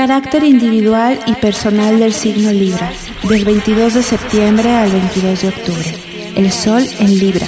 Carácter individual y personal del signo Libra, del 22 de septiembre al 22 de octubre. El Sol en Libra.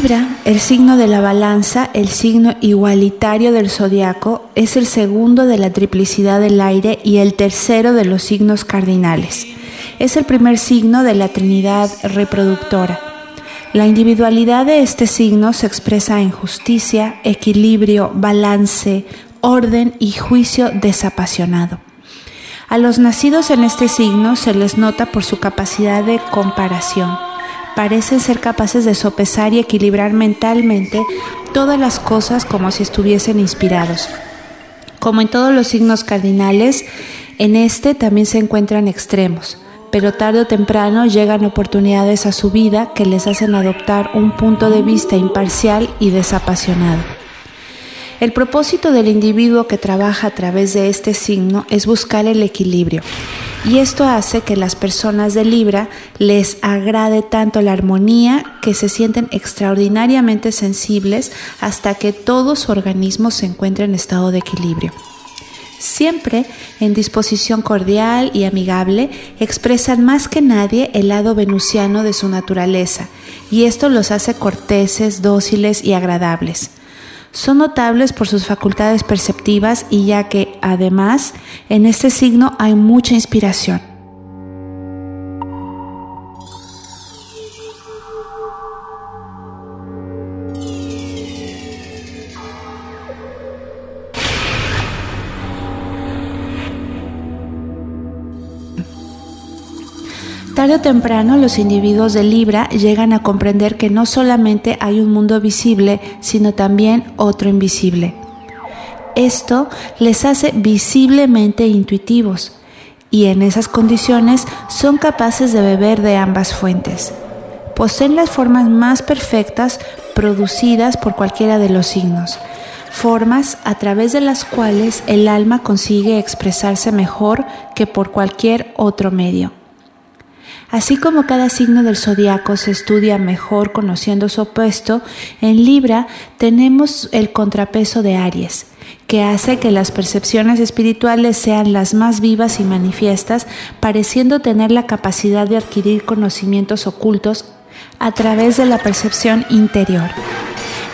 Libra, el signo de la balanza, el signo igualitario del zodiaco, es el segundo de la triplicidad del aire y el tercero de los signos cardinales. Es el primer signo de la Trinidad reproductora. La individualidad de este signo se expresa en justicia, equilibrio, balance, orden y juicio desapasionado. A los nacidos en este signo se les nota por su capacidad de comparación parecen ser capaces de sopesar y equilibrar mentalmente todas las cosas como si estuviesen inspirados. Como en todos los signos cardinales, en este también se encuentran extremos, pero tarde o temprano llegan oportunidades a su vida que les hacen adoptar un punto de vista imparcial y desapasionado. El propósito del individuo que trabaja a través de este signo es buscar el equilibrio, y esto hace que las personas de Libra les agrade tanto la armonía que se sienten extraordinariamente sensibles hasta que todo su organismo se encuentre en estado de equilibrio. Siempre en disposición cordial y amigable, expresan más que nadie el lado venusiano de su naturaleza, y esto los hace corteses, dóciles y agradables. Son notables por sus facultades perceptivas y ya que, además, en este signo hay mucha inspiración. Tarde o temprano los individuos de Libra llegan a comprender que no solamente hay un mundo visible, sino también otro invisible. Esto les hace visiblemente intuitivos y en esas condiciones son capaces de beber de ambas fuentes. Poseen las formas más perfectas producidas por cualquiera de los signos, formas a través de las cuales el alma consigue expresarse mejor que por cualquier otro medio. Así como cada signo del zodiaco se estudia mejor conociendo su opuesto, en Libra tenemos el contrapeso de Aries, que hace que las percepciones espirituales sean las más vivas y manifiestas, pareciendo tener la capacidad de adquirir conocimientos ocultos a través de la percepción interior.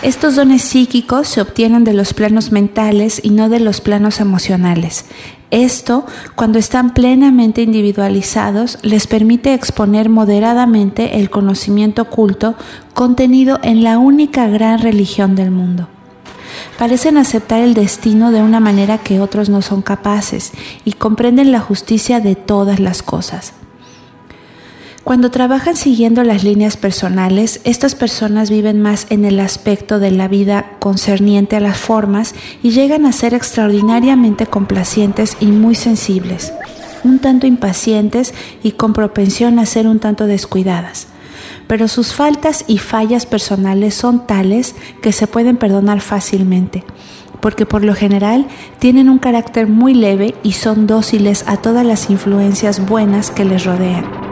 Estos dones psíquicos se obtienen de los planos mentales y no de los planos emocionales. Esto, cuando están plenamente individualizados, les permite exponer moderadamente el conocimiento oculto contenido en la única gran religión del mundo. Parecen aceptar el destino de una manera que otros no son capaces y comprenden la justicia de todas las cosas. Cuando trabajan siguiendo las líneas personales, estas personas viven más en el aspecto de la vida concerniente a las formas y llegan a ser extraordinariamente complacientes y muy sensibles, un tanto impacientes y con propensión a ser un tanto descuidadas. Pero sus faltas y fallas personales son tales que se pueden perdonar fácilmente porque por lo general tienen un carácter muy leve y son dóciles a todas las influencias buenas que les rodean.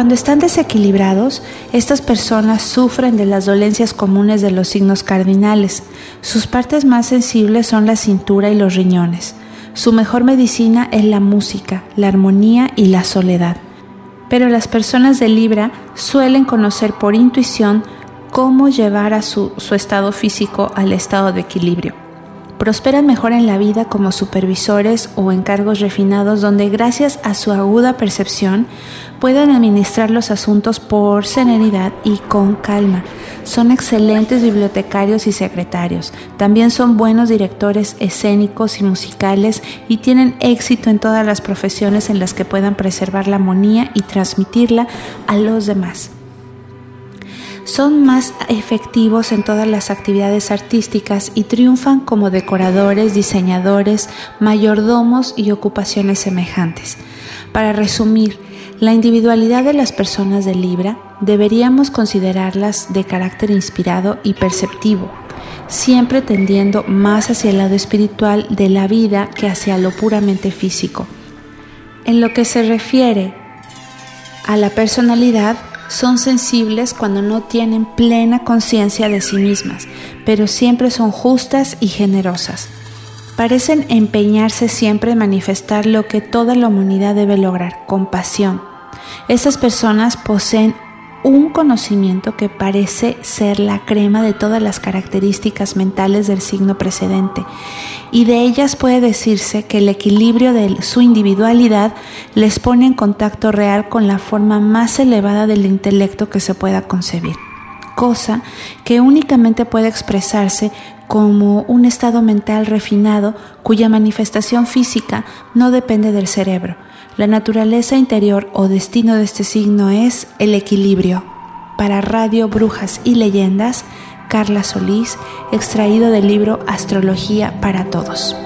Cuando están desequilibrados, estas personas sufren de las dolencias comunes de los signos cardinales. Sus partes más sensibles son la cintura y los riñones. Su mejor medicina es la música, la armonía y la soledad. Pero las personas de Libra suelen conocer por intuición cómo llevar a su, su estado físico al estado de equilibrio prosperan mejor en la vida como supervisores o en cargos refinados donde gracias a su aguda percepción pueden administrar los asuntos por serenidad y con calma. Son excelentes bibliotecarios y secretarios. También son buenos directores escénicos y musicales y tienen éxito en todas las profesiones en las que puedan preservar la armonía y transmitirla a los demás. Son más efectivos en todas las actividades artísticas y triunfan como decoradores, diseñadores, mayordomos y ocupaciones semejantes. Para resumir, la individualidad de las personas de Libra deberíamos considerarlas de carácter inspirado y perceptivo, siempre tendiendo más hacia el lado espiritual de la vida que hacia lo puramente físico. En lo que se refiere a la personalidad, son sensibles cuando no tienen plena conciencia de sí mismas, pero siempre son justas y generosas. Parecen empeñarse siempre en manifestar lo que toda la humanidad debe lograr, compasión. Estas personas poseen un conocimiento que parece ser la crema de todas las características mentales del signo precedente. Y de ellas puede decirse que el equilibrio de su individualidad les pone en contacto real con la forma más elevada del intelecto que se pueda concebir, cosa que únicamente puede expresarse como un estado mental refinado cuya manifestación física no depende del cerebro, la naturaleza interior o destino de este signo es el equilibrio. Para Radio Brujas y Leyendas, Carla Solís, extraído del libro Astrología para Todos.